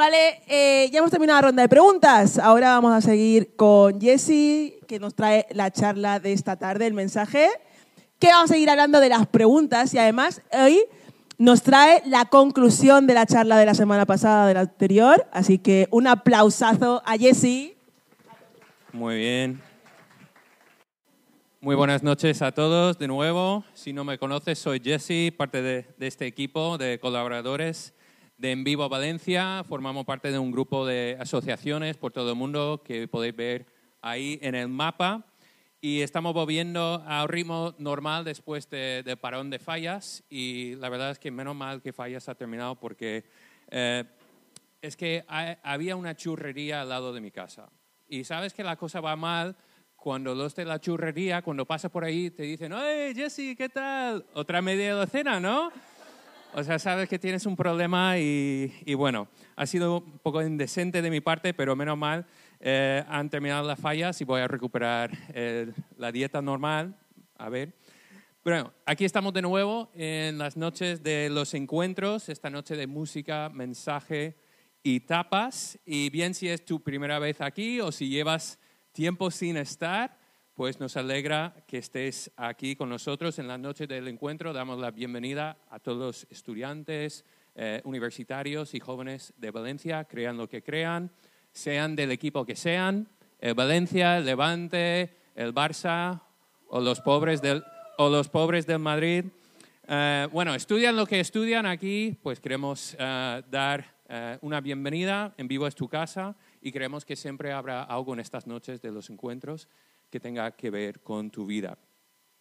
Vale, eh, ya hemos terminado la ronda de preguntas. Ahora vamos a seguir con Jesse, que nos trae la charla de esta tarde, el mensaje. Que vamos a seguir hablando de las preguntas y además hoy nos trae la conclusión de la charla de la semana pasada, de la anterior. Así que un aplausazo a Jesse. Muy bien. Muy buenas noches a todos de nuevo. Si no me conoces, soy Jesse, parte de, de este equipo de colaboradores de En Vivo Valencia. Formamos parte de un grupo de asociaciones por todo el mundo que podéis ver ahí en el mapa. Y estamos volviendo a un ritmo normal después del de parón de fallas. Y la verdad es que menos mal que fallas ha terminado porque eh, es que hay, había una churrería al lado de mi casa. Y sabes que la cosa va mal cuando los de la churrería, cuando pasas por ahí, te dicen, ¡Oye, Jesse, ¿qué tal? Otra media docena, ¿no? O sea, sabes que tienes un problema y, bueno, ha sido un poco indecente de mi parte, pero menos mal, eh, han terminado las fallas y voy a recuperar eh, la dieta normal. A ver. Bueno, aquí estamos de nuevo en las noches de los encuentros, esta noche de música, mensaje y tapas. Y bien si es tu primera vez aquí o si llevas tiempo sin estar, pues nos alegra que estés aquí con nosotros en la noche del encuentro. Damos la bienvenida a todos los estudiantes, eh, universitarios y jóvenes de Valencia, crean lo que crean, sean del equipo que sean, el Valencia, el Levante, el Barça o los pobres del, o los pobres del Madrid. Eh, bueno, estudian lo que estudian aquí, pues queremos eh, dar una bienvenida. En vivo es tu casa y creemos que siempre habrá algo en estas noches de los encuentros que tenga que ver con tu vida.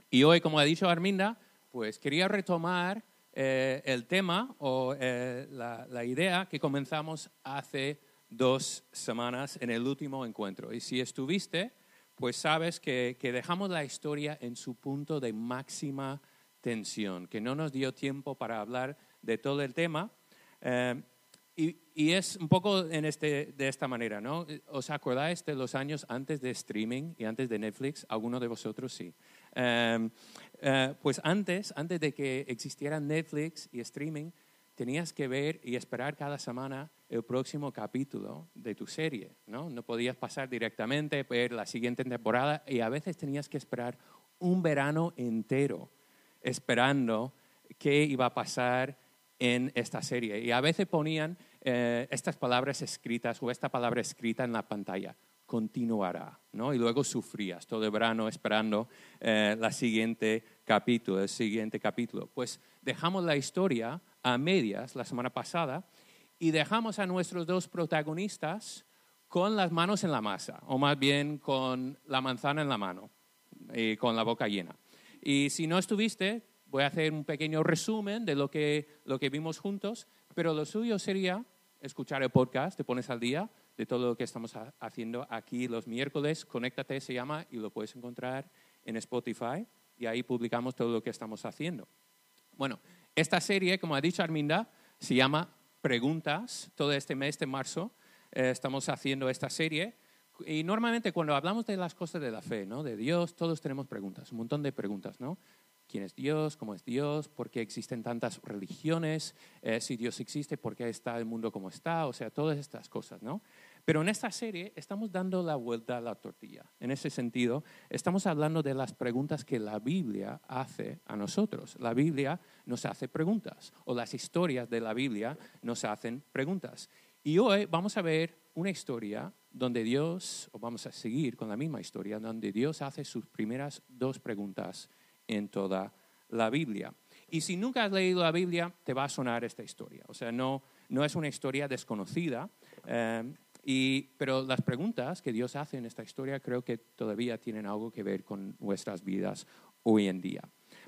Y hoy, como ha dicho Arminda, pues quería retomar eh, el tema o eh, la, la, idea que comenzamos hace dos semanas en el último encuentro. Y si estuviste, pues sabes que, que dejamos la historia en su punto de máxima tensión, que no nos dio tiempo para hablar de todo el tema. Eh, y, y, es un poco en este, de esta manera, ¿no? ¿Os acordáis de los años antes de streaming y antes de Netflix? ¿Alguno de vosotros sí? Um, uh, pues antes, antes de que existiera Netflix y streaming, tenías que ver y esperar cada semana el próximo capítulo de tu serie, ¿no? No podías pasar directamente, ver la siguiente temporada y a veces tenías que esperar un verano entero esperando qué iba a pasar en esta serie. Y a veces ponían eh, estas palabras escritas o esta palabra escrita en la pantalla, continuará, ¿no? Y luego sufrías todo el verano esperando eh, la siguiente capítulo, el siguiente capítulo. Pues dejamos la historia a medias la semana pasada y dejamos a nuestros dos protagonistas con las manos en la masa, o más bien con la manzana en la mano y con la boca llena. Y si no estuviste, voy a hacer un pequeño resumen de lo que, lo que vimos juntos, pero lo suyo sería escuchar el podcast, te pones al día de todo lo que estamos haciendo aquí los miércoles. Conéctate se llama y lo puedes encontrar en Spotify y ahí publicamos todo lo que estamos haciendo. Bueno, esta serie, como ha dicho Arminda, se llama Preguntas. Todo este mes de marzo eh, estamos haciendo esta serie. Y normalmente cuando hablamos de las cosas de la fe, ¿no? de Dios, todos tenemos preguntas, un montón de preguntas. ¿no? Quién es Dios, cómo es Dios, por qué existen tantas religiones, eh, si Dios existe, por qué está el mundo como está, o sea, todas estas cosas, ¿no? Pero en esta serie estamos dando la vuelta a la tortilla. En ese sentido, estamos hablando de las preguntas que la Biblia hace a nosotros. La Biblia nos hace preguntas, o las historias de la Biblia nos hacen preguntas. Y hoy vamos a ver una historia donde Dios, o vamos a seguir con la misma historia, donde Dios hace sus primeras dos preguntas en toda la Biblia. Y si nunca has leído la Biblia, te va a sonar esta historia. O sea, no, no es una historia desconocida, eh, y, pero las preguntas que Dios hace en esta historia creo que todavía tienen algo que ver con nuestras vidas hoy en día.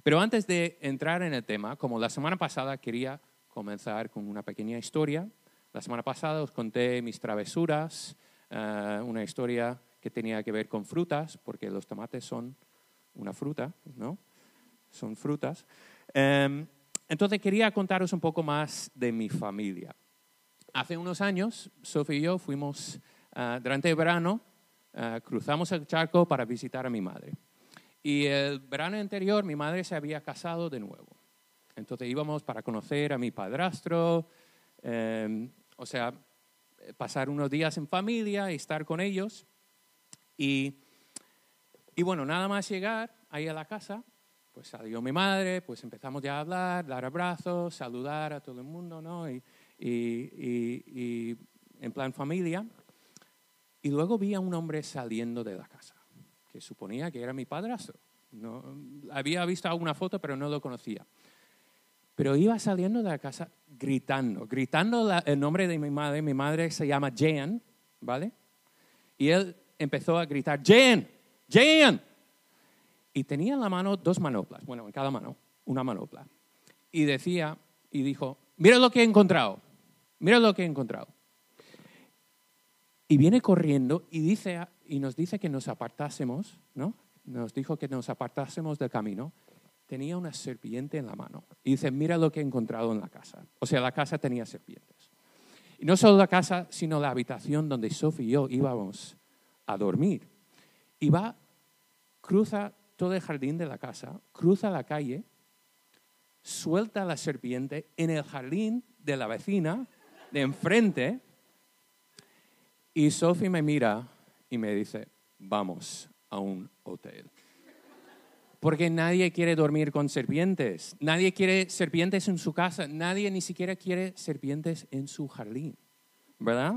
Pero antes de entrar en el tema, como la semana pasada quería comenzar con una pequeña historia. La semana pasada os conté mis travesuras, uh, una historia que tenía que ver con frutas, porque los tomates son una fruta, ¿no? Son frutas. Eh, entonces quería contaros un poco más de mi familia. Hace unos años, Sofía y yo fuimos, uh, durante el verano, uh, cruzamos el charco para visitar a mi madre. Y el verano anterior mi madre se había casado de nuevo. Entonces íbamos para conocer a mi padrastro. Eh, o sea, pasar unos días en familia y estar con ellos. Y, y bueno, nada más llegar ahí a la casa, pues salió mi madre, pues empezamos ya a hablar, dar abrazos, saludar a todo el mundo, ¿no? Y, y, y en plan familia. Y luego vi a un hombre saliendo de la casa, que suponía que era mi padrastro. No, había visto alguna foto, pero no lo conocía. Pero iba saliendo de la casa gritando, gritando el nombre de mi madre. Mi madre se llama Jan, ¿vale? Y él empezó a gritar, Jan, Jan. Y tenía en la mano dos manoplas, bueno, en cada mano, una manopla. Y decía, y dijo, mira lo que he encontrado, mira lo que he encontrado. Y viene corriendo y, dice, y nos dice que nos apartásemos, ¿no? Nos dijo que nos apartásemos del camino. Tenía una serpiente en la mano. Y dice, mira lo que he encontrado en la casa. O sea, la casa tenía serpientes. Y no solo la casa, sino la habitación donde Sophie y yo íbamos a dormir. Y va, cruza todo el jardín de la casa, cruza la calle, suelta la serpiente en el jardín de la vecina de enfrente y Sophie me mira y me dice, vamos a un hotel. Porque nadie quiere dormir con serpientes, nadie quiere serpientes en su casa, nadie ni siquiera quiere serpientes en su jardín, ¿verdad?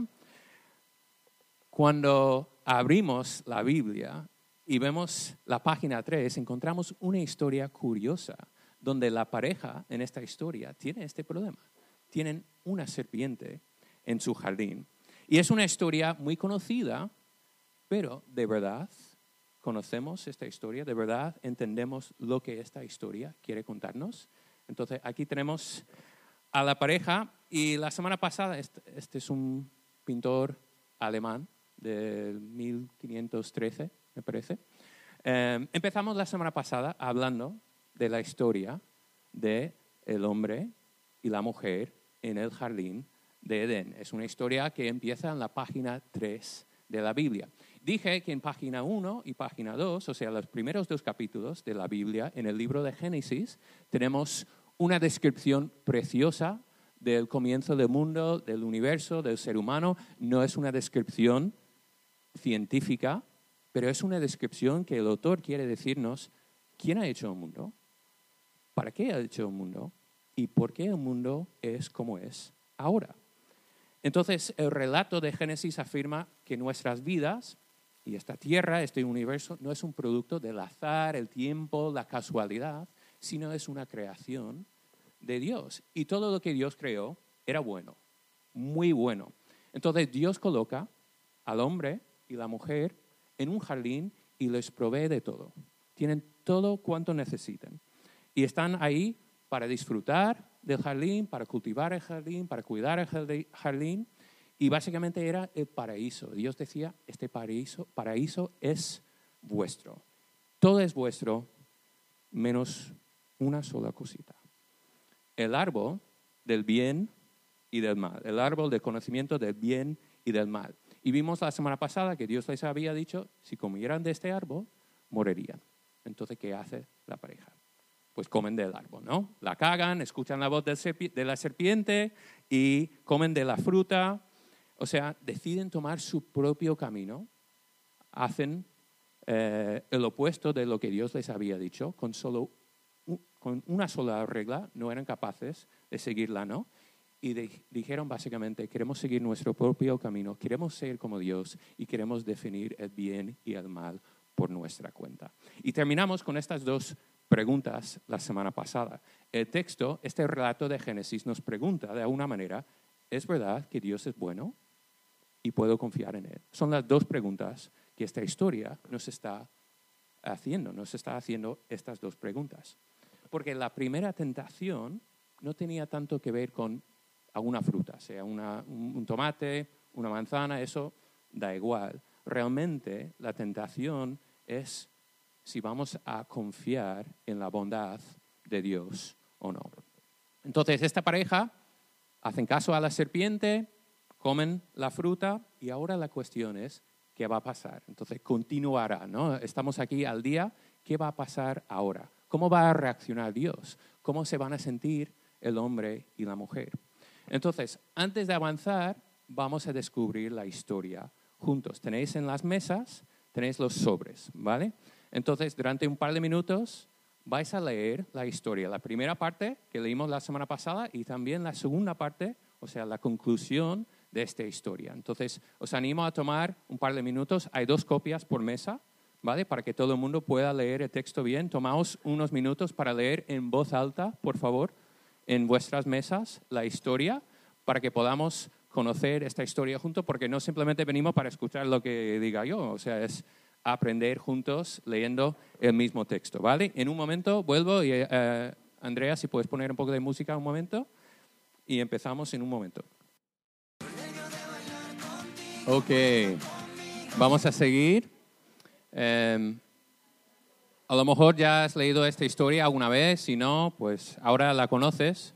Cuando abrimos la Biblia y vemos la página 3, encontramos una historia curiosa donde la pareja en esta historia tiene este problema. Tienen una serpiente en su jardín y es una historia muy conocida, pero de verdad conocemos esta historia, de verdad entendemos lo que esta historia quiere contarnos. Entonces, aquí tenemos a la pareja y la semana pasada, este, este es un pintor alemán del 1513, me parece. Eh, empezamos la semana pasada hablando de la historia de el hombre y la mujer en el jardín de Edén. Es una historia que empieza en la página 3 de la Biblia. Dije que en página 1 y página 2, o sea, los primeros dos capítulos de la Biblia, en el libro de Génesis, tenemos una descripción preciosa del comienzo del mundo, del universo, del ser humano. No es una descripción científica, pero es una descripción que el autor quiere decirnos quién ha hecho el mundo, para qué ha hecho el mundo y por qué el mundo es como es ahora. Entonces, el relato de Génesis afirma que nuestras vidas y esta tierra, este universo, no es un producto del azar, el tiempo, la casualidad, sino es una creación de Dios. Y todo lo que Dios creó era bueno, muy bueno. Entonces Dios coloca al hombre y la mujer en un jardín y les provee de todo. Tienen todo cuanto necesiten. Y están ahí para disfrutar del jardín, para cultivar el jardín, para cuidar el jardín. Y básicamente era el paraíso. Dios decía, este paraíso, paraíso es vuestro. Todo es vuestro menos una sola cosita. El árbol del bien y del mal. El árbol del conocimiento del bien y del mal. Y vimos la semana pasada que Dios les había dicho, si comieran de este árbol, morirían. Entonces, ¿qué hace la pareja? pues comen del árbol, ¿no? La cagan, escuchan la voz de la serpiente y comen de la fruta. O sea, deciden tomar su propio camino, hacen eh, el opuesto de lo que Dios les había dicho, con, solo, con una sola regla, no eran capaces de seguirla, ¿no? Y dijeron básicamente, queremos seguir nuestro propio camino, queremos ser como Dios y queremos definir el bien y el mal por nuestra cuenta. Y terminamos con estas dos preguntas la semana pasada. El texto, este relato de Génesis nos pregunta de alguna manera, ¿es verdad que Dios es bueno y puedo confiar en Él? Son las dos preguntas que esta historia nos está haciendo, nos está haciendo estas dos preguntas. Porque la primera tentación no tenía tanto que ver con alguna fruta, sea un tomate, una manzana, eso da igual. Realmente la tentación es si vamos a confiar en la bondad de Dios o no. Entonces, esta pareja hacen caso a la serpiente, comen la fruta y ahora la cuestión es, ¿qué va a pasar? Entonces, continuará, ¿no? Estamos aquí al día, ¿qué va a pasar ahora? ¿Cómo va a reaccionar Dios? ¿Cómo se van a sentir el hombre y la mujer? Entonces, antes de avanzar, vamos a descubrir la historia juntos. Tenéis en las mesas, tenéis los sobres, ¿vale? Entonces, durante un par de minutos vais a leer la historia, la primera parte que leímos la semana pasada y también la segunda parte, o sea, la conclusión de esta historia. Entonces, os animo a tomar un par de minutos. Hay dos copias por mesa, ¿vale? Para que todo el mundo pueda leer el texto bien. Tomaos unos minutos para leer en voz alta, por favor, en vuestras mesas la historia, para que podamos conocer esta historia juntos, porque no simplemente venimos para escuchar lo que diga yo, o sea, es aprender juntos leyendo el mismo texto, ¿vale? En un momento vuelvo y eh, Andrea, si puedes poner un poco de música un momento y empezamos en un momento. Ok, vamos a seguir. Em, a lo mejor ya has leído esta historia alguna vez, si no, pues ahora la conoces.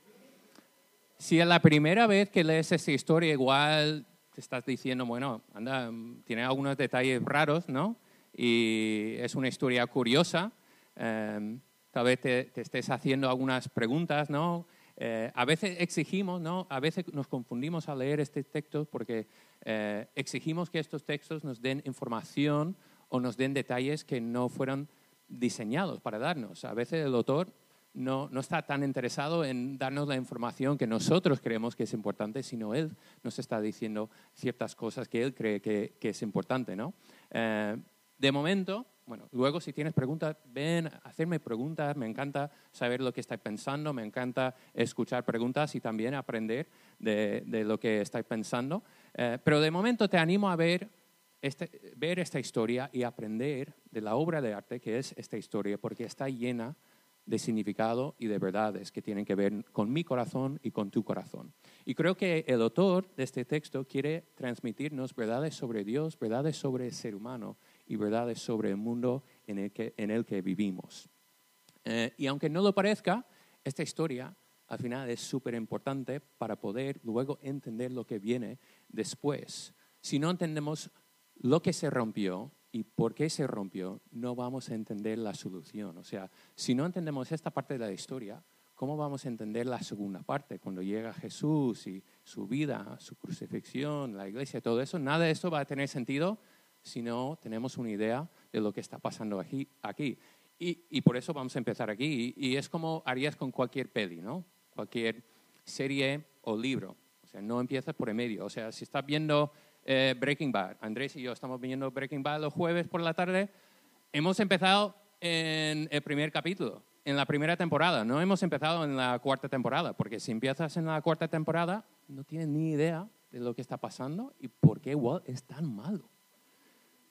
Si es la primera vez que lees esta historia, igual te estás diciendo, bueno, anda, tiene algunos detalles raros, ¿no? Y es una historia curiosa. Em, tal vez te, estés haciendo algunas preguntas, ¿no? Eh, a veces exigimos, ¿no? A veces nos confundimos al leer este texto porque eh, exigimos que estos textos nos den información o nos den detalles que no fueron diseñados para darnos. A veces el autor no, está tan interesado en darnos la información que nosotros creemos que es importante, sino él nos está diciendo ciertas cosas que él cree que, es importante. ¿no? Eh, de momento, bueno, luego si tienes preguntas, ven a hacerme preguntas, me encanta saber lo que estáis pensando, me encanta escuchar preguntas y también aprender de, lo que estáis pensando. Eh, pero de momento te animo a ver, este, ver esta historia y aprender de la obra de arte que es esta historia, porque está llena de significado y de verdades que tienen que ver con mi corazón y con tu corazón. Y creo que el autor de este texto quiere transmitirnos verdades sobre Dios, verdades sobre el ser humano y verdades sobre el mundo en el que, en el que vivimos. Eh, y aunque no lo parezca, esta historia al final es súper importante para poder luego entender lo que viene después. Si no entendemos lo que se rompió, y por qué se rompió, no vamos a entender la solución. O sea, si no entendemos esta parte de la historia, ¿cómo vamos a entender la segunda parte? Cuando llega Jesús y su vida, su crucifixión, la iglesia, todo eso, nada de eso va a tener sentido si no tenemos una idea de lo que está pasando aquí. aquí. Y, por eso vamos a empezar aquí. Y, y, es como harías con cualquier peli, ¿no? Cualquier serie o libro. O sea, no empiezas por el medio. O sea, si estás viendo eh, Breaking Bad. Andrés y yo estamos viendo Breaking Bad los jueves por la tarde. Hemos empezado en el primer capítulo, en la primera temporada. No hemos empezado en la cuarta temporada, porque si empiezas en la cuarta temporada, no tienes ni idea de lo que está pasando y por qué Walt es tan malo.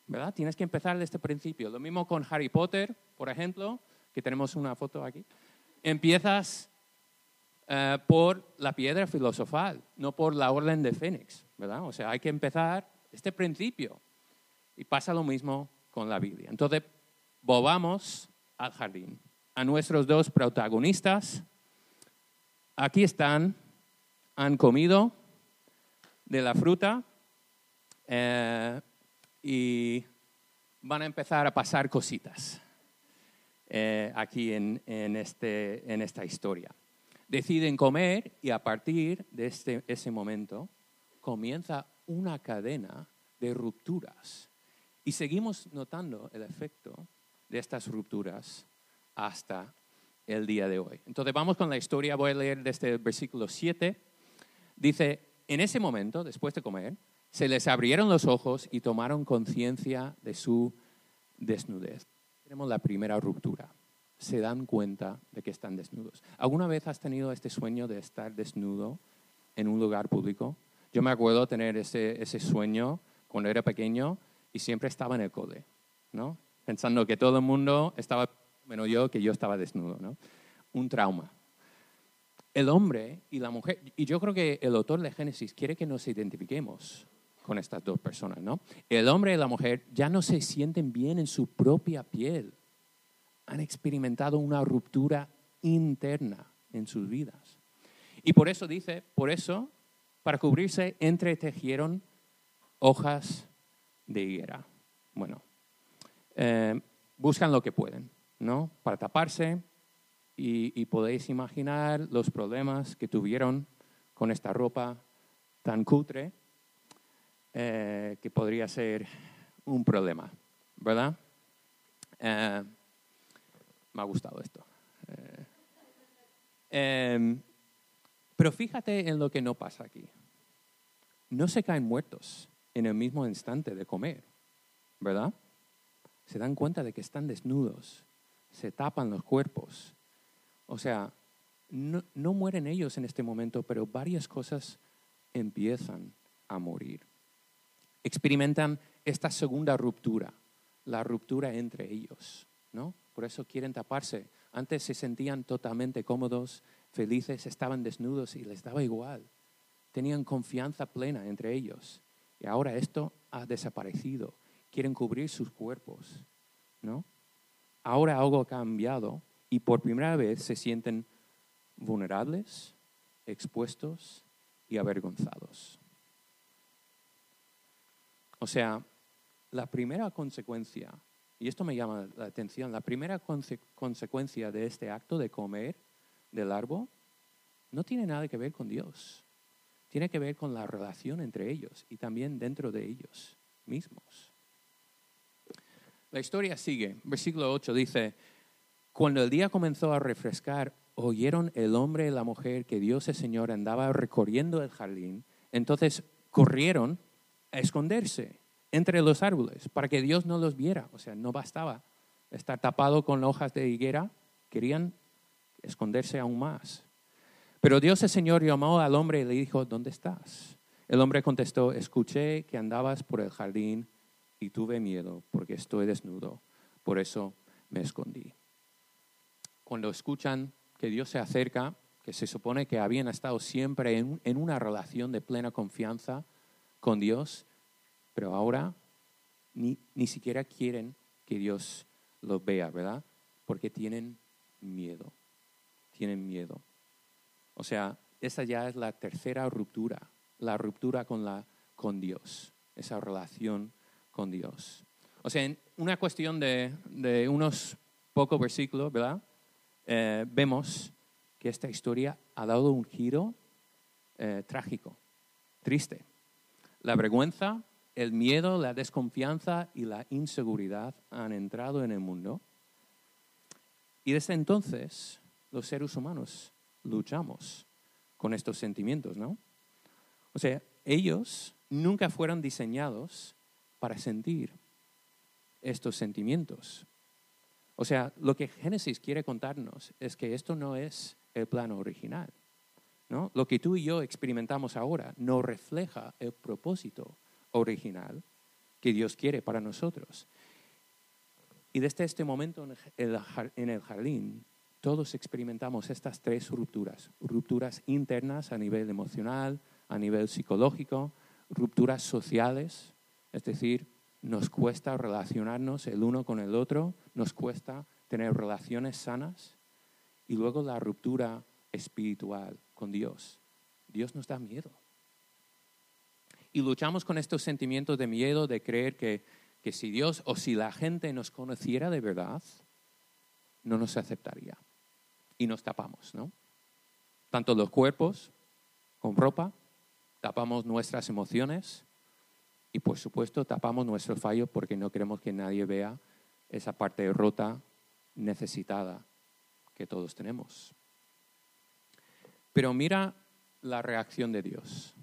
¿Verdad? Tienes que empezar desde el principio. Lo mismo con Harry Potter, por ejemplo, que tenemos una foto aquí. Empiezas eh, por la piedra filosofal, no por la orden de Fénix. O sea, hay que empezar este principio. Y pasa lo mismo con la Biblia. Entonces, volvamos al jardín. A nuestros dos protagonistas, aquí están, han comido de la fruta eh, y van a empezar a pasar cositas eh, aquí en, este, en esta historia. Deciden comer y a partir de este, ese momento comienza una cadena de rupturas. Y seguimos notando el efecto de estas rupturas hasta el día de hoy. Entonces vamos con la historia, voy a leer desde el versículo 7. Dice, en ese momento, después de comer, se les abrieron los ojos y tomaron conciencia de su desnudez. Tenemos la primera ruptura. Se dan cuenta de que están desnudos. ¿Alguna vez has tenido este sueño de estar desnudo en un lugar público? Yo me acuerdo tener ese, ese sueño cuando era pequeño y siempre estaba en el cole, ¿no? Pensando que todo el mundo estaba, menos yo, que yo estaba desnudo, ¿no? Un trauma. El hombre y la mujer, y yo creo que el autor de Génesis quiere que nos identifiquemos con estas dos personas, ¿no? El hombre y la mujer ya no se sienten bien en su propia piel. Han experimentado una ruptura interna en sus vidas. Y por eso dice, por eso para cubrirse, entretejieron hojas de higuera. Bueno, eh, buscan lo que pueden, ¿no? Para taparse y, podéis imaginar los problemas que tuvieron con esta ropa tan cutre eh, que podría ser un problema, ¿verdad? Eh, me ha gustado esto. Pero fíjate en lo que no pasa aquí. No se caen muertos en el mismo instante de comer, ¿verdad? Se dan cuenta de que están desnudos, se tapan los cuerpos. O sea, no, no mueren ellos en este momento, pero varias cosas empiezan a morir. Experimentan esta segunda ruptura, la ruptura entre ellos, ¿no? Por eso quieren taparse. Antes se sentían totalmente cómodos, felices, estaban desnudos y les daba igual. Tenían confianza plena entre ellos. Y ahora esto ha desaparecido. Quieren cubrir sus cuerpos, ¿no? Ahora algo ha cambiado y por primera vez se sienten vulnerables, expuestos y avergonzados. O sea, la primera consecuencia, y esto me llama la atención, la primera consecuencia de este acto de comer del árbol no tiene nada que ver con Dios. Tiene que ver con la relación entre ellos y también dentro de ellos mismos. La historia sigue. Versículo 8 dice, cuando el día comenzó a refrescar, oyeron el hombre y la mujer que Dios el Señor andaba recorriendo el jardín. Entonces corrieron a esconderse entre los árboles para que Dios no los viera. O sea, no bastaba estar tapado con hojas de higuera, querían esconderse aún más. Pero Dios el Señor llamó al hombre y le dijo, ¿dónde estás? El hombre contestó, escuché que andabas por el jardín y tuve miedo porque estoy desnudo, por eso me escondí. Cuando escuchan que Dios se acerca, que se supone que habían estado siempre en, una relación de plena confianza con Dios, pero ahora ni, ni siquiera quieren que Dios los vea, ¿verdad? Porque tienen miedo, tienen miedo. O sea, esa ya es la tercera ruptura, la ruptura con, la, con Dios, esa relación con Dios. O sea, en una cuestión de, de unos pocos versículos, ¿verdad? Eh, vemos que esta historia ha dado un giro eh, trágico, triste. La vergüenza el miedo, la desconfianza y la inseguridad han entrado en el mundo. Y desde entonces los seres humanos luchamos con estos sentimientos, ¿no? O sea, ellos nunca fueron diseñados para sentir estos sentimientos. O sea, lo que Génesis quiere contarnos es que esto no es el plano original. ¿no? Lo que tú y yo experimentamos ahora no refleja el propósito original que Dios quiere para nosotros. Y desde este momento en el jardín, todos experimentamos estas tres rupturas. Rupturas internas a nivel emocional, a nivel psicológico, rupturas sociales, es decir, nos cuesta relacionarnos el uno con el otro, nos cuesta tener relaciones sanas. Y luego la ruptura espiritual con Dios. Dios nos da miedo y luchamos con estos sentimientos de miedo, de creer que, que si Dios o si la gente nos conociera de verdad, no nos aceptaría. Y nos tapamos, ¿no? Tanto los cuerpos con ropa, tapamos nuestras emociones y por supuesto tapamos nuestro fallo porque no queremos que nadie vea esa parte rota, necesitada que todos tenemos. Pero mira la reacción de Dios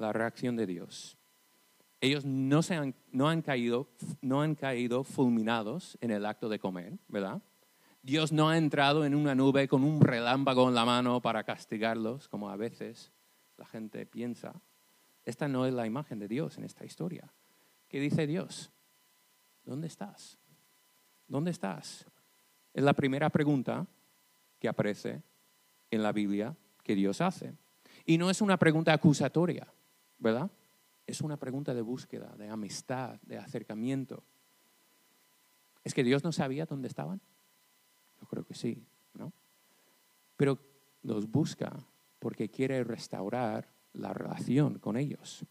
la reacción de Dios. Ellos no, se han, no, han caído, no han caído fulminados en el acto de comer, ¿verdad? Dios no ha entrado en una nube con un relámpago en la mano para castigarlos, como a veces la gente piensa. Esta no es la imagen de Dios en esta historia. ¿Qué dice Dios? ¿Dónde estás? ¿Dónde estás? Es la primera pregunta que aparece en la Biblia que Dios hace. Y no es una pregunta acusatoria. ¿verdad? Es una pregunta de búsqueda, de amistad, de acercamiento. ¿Es que Dios no sabía dónde estaban? Creo que sí, ¿no? Pero los busca porque quiere restaurar la relación con ellos.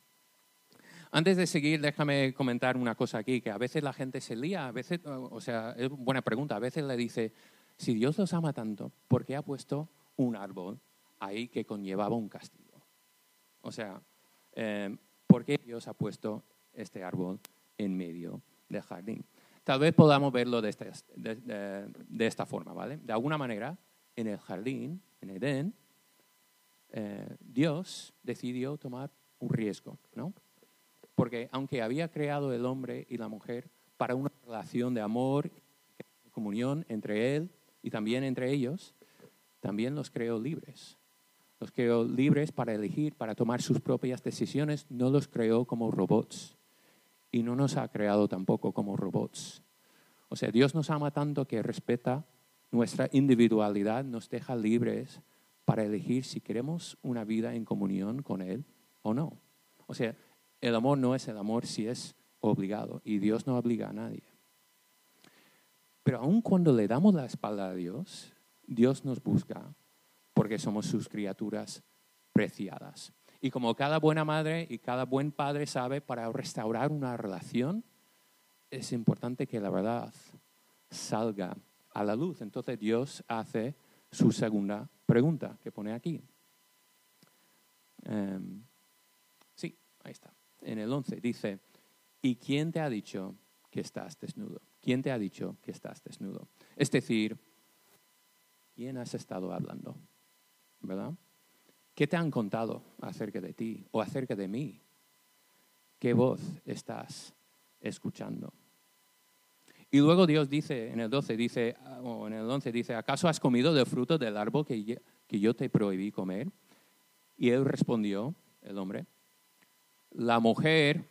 Antes de seguir, déjame comentar una cosa aquí, que a veces la gente se lía, a veces, o sea, es buena pregunta, a veces le dice, si Dios los ama tanto, ¿por qué ha puesto un árbol ahí que conllevaba un castigo? O sea, Em, ¿Por qué Dios ha puesto este árbol en medio del jardín? Tal vez podamos verlo de esta, de, esta forma, ¿vale? De alguna manera, en el jardín, en Edén, eh, Dios decidió tomar un riesgo, ¿no? Porque aunque había creado el hombre y la mujer para una relación de amor, comunión entre él y también entre ellos, también los creó libres. Los creó libres para elegir, para tomar sus propias decisiones, no los creó como robots. Y no nos ha creado tampoco como robots. O sea, Dios nos ama tanto que respeta nuestra individualidad, nos deja libres para elegir si queremos una vida en comunión con Él o no. O sea, el amor no es el amor si es obligado y Dios no obliga a nadie. Pero aun cuando le damos la espalda a Dios, Dios nos busca porque somos sus criaturas preciadas. Y como cada buena madre y cada buen padre sabe, para restaurar una relación es importante que la verdad salga a la luz. Entonces Dios hace su segunda pregunta que pone aquí. Em, sí, ahí está. En el 11 dice, ¿y quién te ha dicho que estás desnudo? ¿Quién te ha dicho que estás desnudo? Es decir, ¿quién has estado hablando? ¿Verdad? ¿Qué te han contado acerca de ti o acerca de mí? ¿Qué voz estás escuchando? Y luego Dios dice, en el 12 dice, o en el 11 dice, ¿acaso has comido del fruto del árbol que, que yo te prohibí comer? Y él respondió, el hombre, la mujer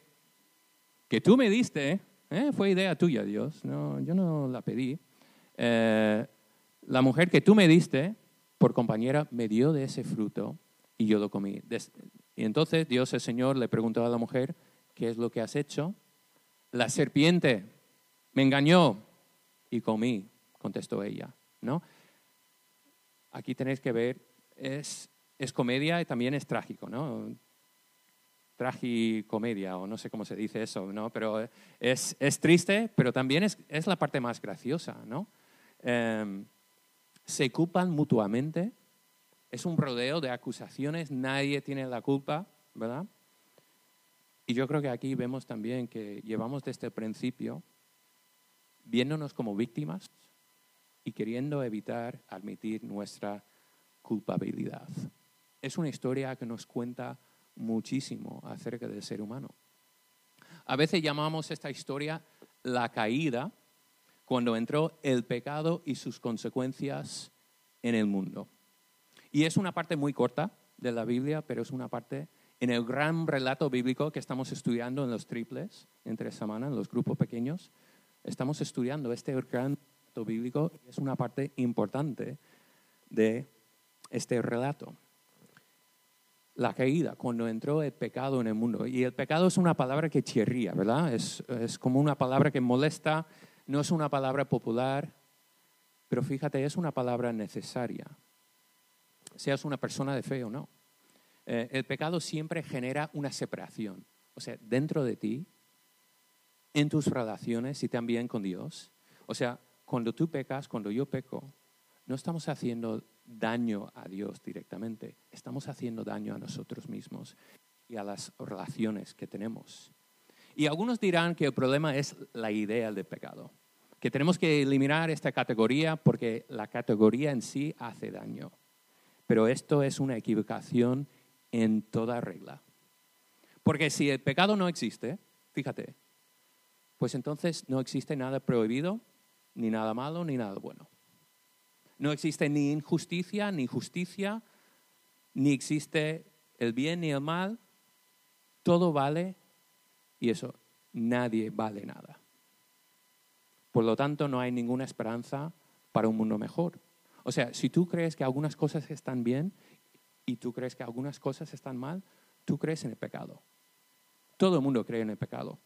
que tú me diste, ¿eh? fue idea tuya, Dios, no, yo no la pedí. Eh, la mujer que tú me diste, por compañera, me dio de ese fruto y yo lo comí. Y entonces Dios el Señor le preguntó a la mujer, ¿qué es lo que has hecho? La serpiente me engañó y comí, contestó ella. ¿no? Aquí tenéis que ver, es, es comedia y también es trágico, ¿no? Tragicomedia, o no sé cómo se dice eso, ¿no? Pero es, es triste, pero también es, es, la parte más graciosa, ¿no? Em, se culpan mutuamente, es un rodeo de acusaciones, nadie tiene la culpa, ¿verdad? Y yo creo que aquí vemos también que llevamos desde el principio viéndonos como víctimas y queriendo evitar admitir nuestra culpabilidad. Es una historia que nos cuenta muchísimo acerca del ser humano. A veces llamamos esta historia la caída cuando entró el pecado y sus consecuencias en el mundo. Y es una parte muy corta de la Biblia, pero es una parte en el gran relato bíblico que estamos estudiando en los triples, entre semana, en los grupos pequeños estamos estudiando este gran relato bíblico y es una parte importante de este relato. La caída, cuando entró el pecado en el mundo. Y el pecado es una palabra que chirría, ¿verdad? Es, es como una palabra que molesta, no es una palabra popular, pero fíjate, es una palabra necesaria, seas una persona de fe o no. Eh, el pecado siempre genera una separación. O sea, dentro de ti en tus relaciones y también con Dios. O sea, cuando tú pecas, cuando yo peco, no estamos haciendo daño a Dios directamente, estamos haciendo daño a nosotros mismos y a las relaciones que tenemos. Y algunos dirán que el problema es la idea del pecado, que tenemos que eliminar esta categoría porque la categoría en sí hace daño. Pero esto es una equivocación en toda regla. Porque si el pecado no existe, fíjate, pues entonces no existe nada prohibido, ni nada malo, ni nada bueno. No existe ni injusticia, ni justicia, ni existe el bien ni el mal. Todo vale y eso, nadie vale nada. Por lo tanto, no hay ninguna esperanza para un mundo mejor. O sea, si tú crees que algunas cosas están bien y tú crees que algunas cosas están mal, tú crees en el pecado. Todo el mundo cree en el pecado.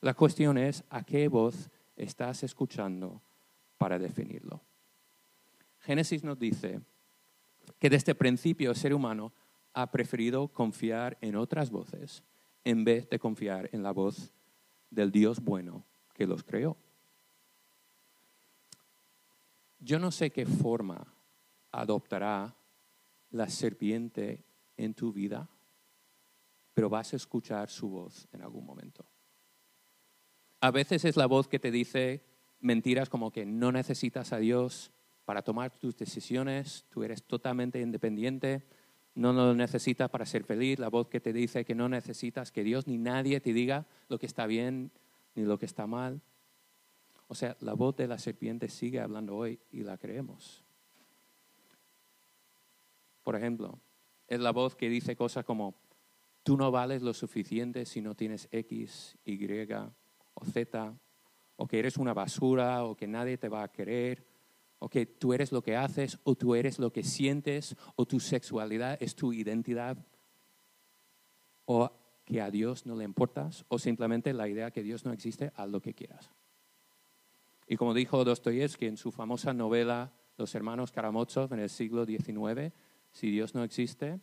La cuestión es a qué voz estás escuchando para definirlo. Génesis nos dice que desde el principio el ser humano ha preferido confiar en otras voces en vez de confiar en la voz del Dios bueno que los creó. Yo no sé qué forma adoptará la serpiente en tu vida, pero vas a escuchar su voz en algún momento. A veces es la voz que te dice mentiras como que no necesitas a Dios para tomar tus decisiones, tú eres totalmente independiente, no lo necesitas para ser feliz, la voz que te dice que no necesitas que Dios ni nadie te diga lo que está bien ni lo que está mal. O sea, la voz de la serpiente sigue hablando hoy y la creemos. Por ejemplo, es la voz que dice cosas como, tú no vales lo suficiente si no tienes X, Y o Z, o que eres una basura, o que nadie te va a querer, o que tú eres lo que haces, o tú eres lo que sientes, o tu sexualidad es tu identidad, o que a Dios no le importas, o simplemente la idea que Dios no existe, haz lo que quieras. Y como dijo Dostoyevsky en su famosa novela Los hermanos Karamazov en el siglo XIX, si Dios no existe,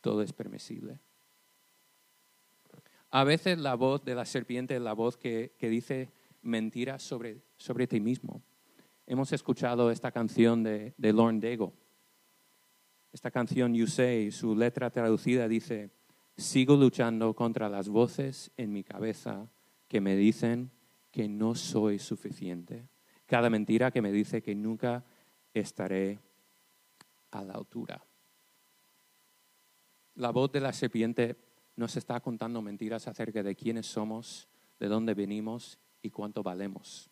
todo es permisible. A veces la voz de la serpiente es la voz que, dice mentiras sobre, sobre ti mismo. Hemos escuchado esta canción de, de Lorne Dego. Esta canción You Say, su letra traducida dice, sigo luchando contra las voces en mi cabeza que me dicen que no soy suficiente. Cada mentira que me dice que nunca estaré a la altura. La voz de la serpiente nos está contando mentiras acerca de quiénes somos, de dónde venimos y cuánto valemos.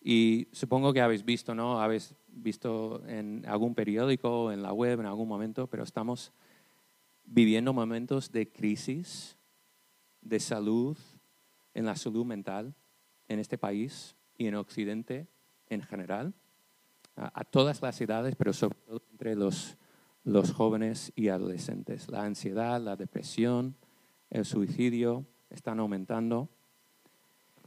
Y supongo que habéis visto, ¿no? Habéis visto en algún periódico, en la web, en algún momento, pero estamos viviendo momentos de crisis, de salud, en la salud mental en este país y en Occidente en general, a, todas las edades, pero sobre todo entre los los jóvenes y adolescentes. La ansiedad, la depresión, el suicidio están aumentando.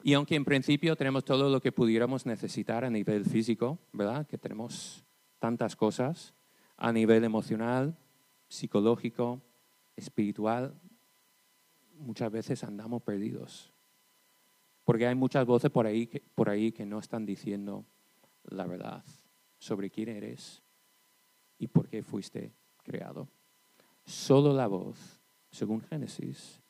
Y aunque en principio tenemos todo lo que pudiéramos necesitar a nivel físico, ¿verdad? Que tenemos tantas cosas, a nivel emocional, psicológico, espiritual, muchas veces andamos perdidos. Porque hay muchas voces por ahí, que no están diciendo la verdad sobre quién eres, y por qué fuiste creado. Solo la voz, según Génesis,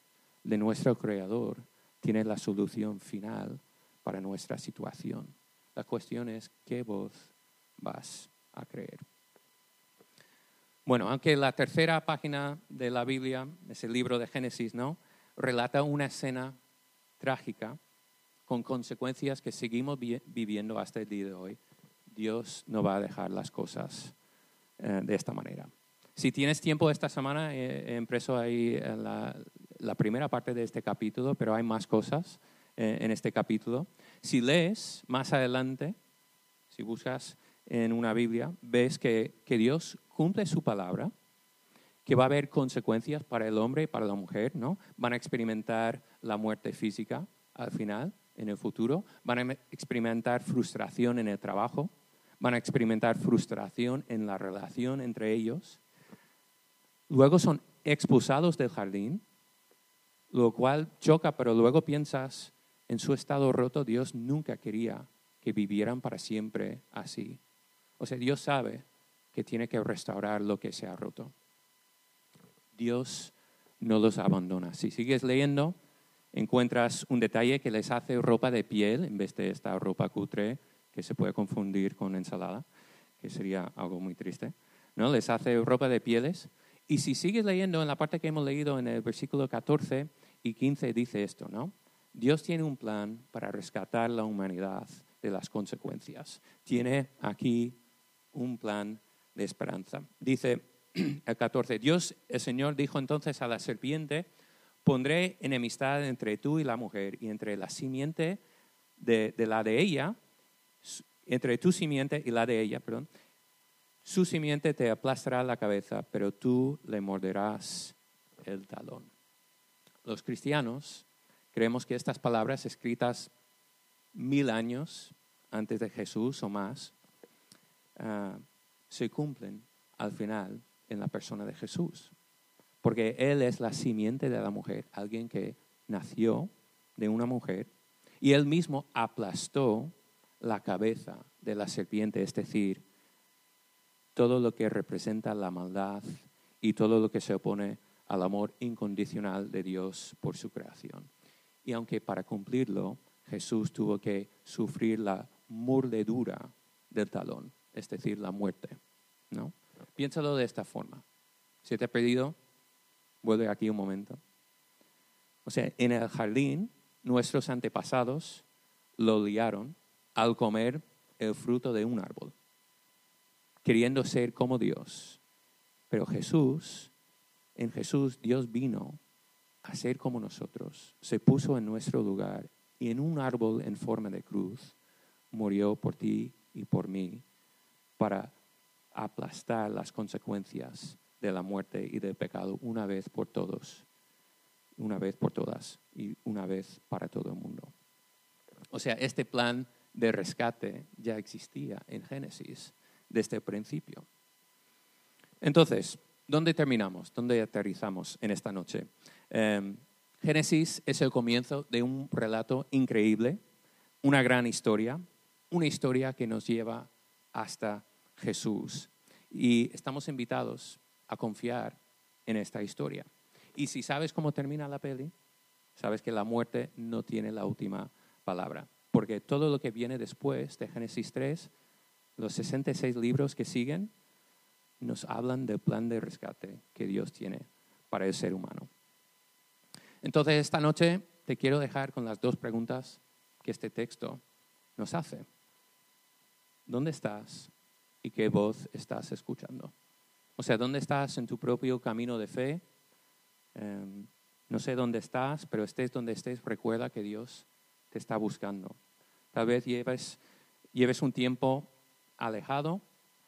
de nuestro Creador tiene la solución final para nuestra situación. La cuestión es qué voz vas a creer. Bueno, aunque la tercera página de la Biblia, es el libro de Génesis, ¿no? Relata una escena trágica con consecuencias que seguimos viviendo hasta el día de hoy. Dios no va a dejar las cosas eh, de esta manera. Si tienes tiempo esta semana, he impreso ahí eh, la, primera parte de este capítulo, pero hay más cosas eh, en este capítulo. Si lees más adelante, si buscas en una Biblia, ves que, que Dios cumple su palabra, que va a haber consecuencias para el hombre y para la mujer, ¿no? Van a experimentar la muerte física al final, en el futuro, van a experimentar frustración en el trabajo, van a experimentar frustración en la relación entre ellos. Luego son expulsados del jardín, lo cual choca, pero luego piensas, en su estado roto, Dios nunca quería que vivieran para siempre así. O sea, Dios sabe que tiene que restaurar lo que se ha roto. Dios no los abandona. Si sigues leyendo, encuentras un detalle que les hace ropa de piel en vez de esta ropa cutre que se puede confundir con ensalada, que sería algo muy triste. ¿no? Les hace ropa de pieles. Y si sigues leyendo en la parte que hemos leído en el versículo 14 y 15, dice esto, ¿no? Dios tiene un plan para rescatar la humanidad de las consecuencias. Tiene aquí un plan de esperanza. Dice el 14, Dios, el Señor, dijo entonces a la serpiente, pondré enemistad entre tú y la mujer y entre la simiente de, la de ella entre tu simiente y la de ella, perdón, su simiente te aplastará la cabeza, pero tú le morderás el talón. Los cristianos creemos que estas palabras escritas mil años antes de Jesús o más ah, se cumplen al final en la persona de Jesús. Porque Él es la simiente de la mujer, alguien que nació de una mujer y Él mismo aplastó la cabeza de la serpiente, es decir, todo lo que representa la maldad y todo lo que se opone al amor incondicional de Dios por su creación. Y aunque para cumplirlo Jesús tuvo que sufrir la mordedura del talón, es decir, la muerte, ¿no? Piénsalo de esta forma. Si te he pedido, vuelve aquí un momento. O sea, en el jardín, nuestros antepasados lo liaron al comer el fruto de un árbol, queriendo ser como Dios. Pero Jesús, en Jesús, Dios vino a ser como nosotros, se puso en nuestro lugar y en un árbol en forma de cruz murió por ti y por mí para aplastar las consecuencias de la muerte y del pecado una vez por todos, una vez por todas y una vez para todo el mundo. O sea, este plan de rescate ya existía en Génesis desde el principio. Entonces, ¿dónde terminamos? ¿Dónde aterrizamos en esta noche? Em, Génesis es el comienzo de un relato increíble, una gran historia, una historia que nos lleva hasta Jesús. Y estamos invitados a confiar en esta historia. Y si sabes cómo termina la peli, sabes que la muerte no tiene la última palabra, porque todo lo que viene después de Génesis 3, los 66 libros que siguen, nos hablan del plan de rescate que Dios tiene para el ser humano. Entonces, esta noche te quiero dejar con las dos preguntas que este texto nos hace. ¿Dónde estás y qué voz estás escuchando? O sea, ¿dónde estás en tu propio camino de fe? Em, no sé dónde estás, pero estés donde estés, recuerda que Dios te está buscando. Tal vez lleves, lleves un tiempo alejado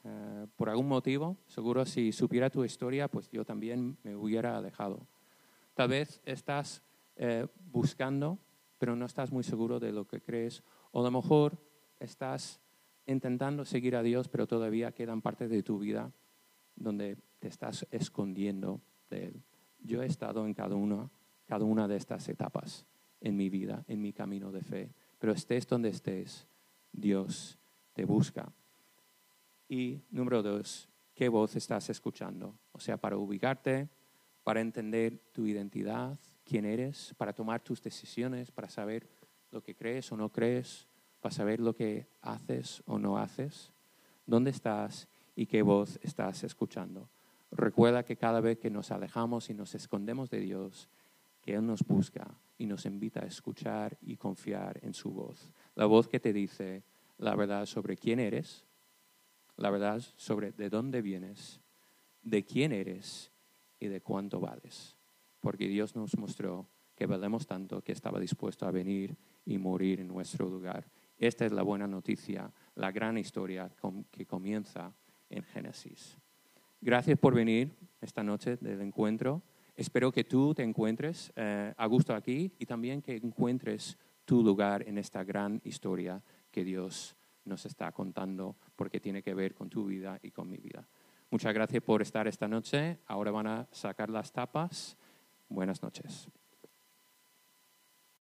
eh, por algún motivo. Seguro si supiera tu historia, pues yo también me hubiera alejado. Tal vez estás eh, buscando, pero no estás muy seguro de lo que crees. O a lo mejor estás intentando seguir a Dios, pero todavía quedan partes de tu vida donde te estás escondiendo de Él. Yo he estado en cada una, cada una de estas etapas en mi vida, en mi camino de fe. Pero estés donde estés, Dios te busca. Y número dos, ¿qué voz estás escuchando? O sea, para ubicarte, para entender tu identidad, quién eres, para tomar tus decisiones, para saber lo que crees o no crees, para saber lo que haces o no haces, dónde estás y qué voz estás escuchando. Recuerda que cada vez que nos alejamos y nos escondemos de Dios, que Él nos busca y nos invita a escuchar y confiar en su voz. La voz que te dice la verdad sobre quién eres, la verdad sobre de dónde vienes, de quién eres y de cuánto vales. Porque Dios nos mostró que valemos tanto que estaba dispuesto a venir y morir en nuestro lugar. Esta es la buena noticia, la gran historia que comienza en Génesis. Gracias por venir esta noche del encuentro. Espero que tú te encuentres eh, a gusto aquí y también que encuentres tu lugar en esta gran historia que Dios nos está contando porque tiene que ver con tu vida y con mi vida. Muchas gracias por estar esta noche. Ahora van a sacar las tapas. Buenas noches.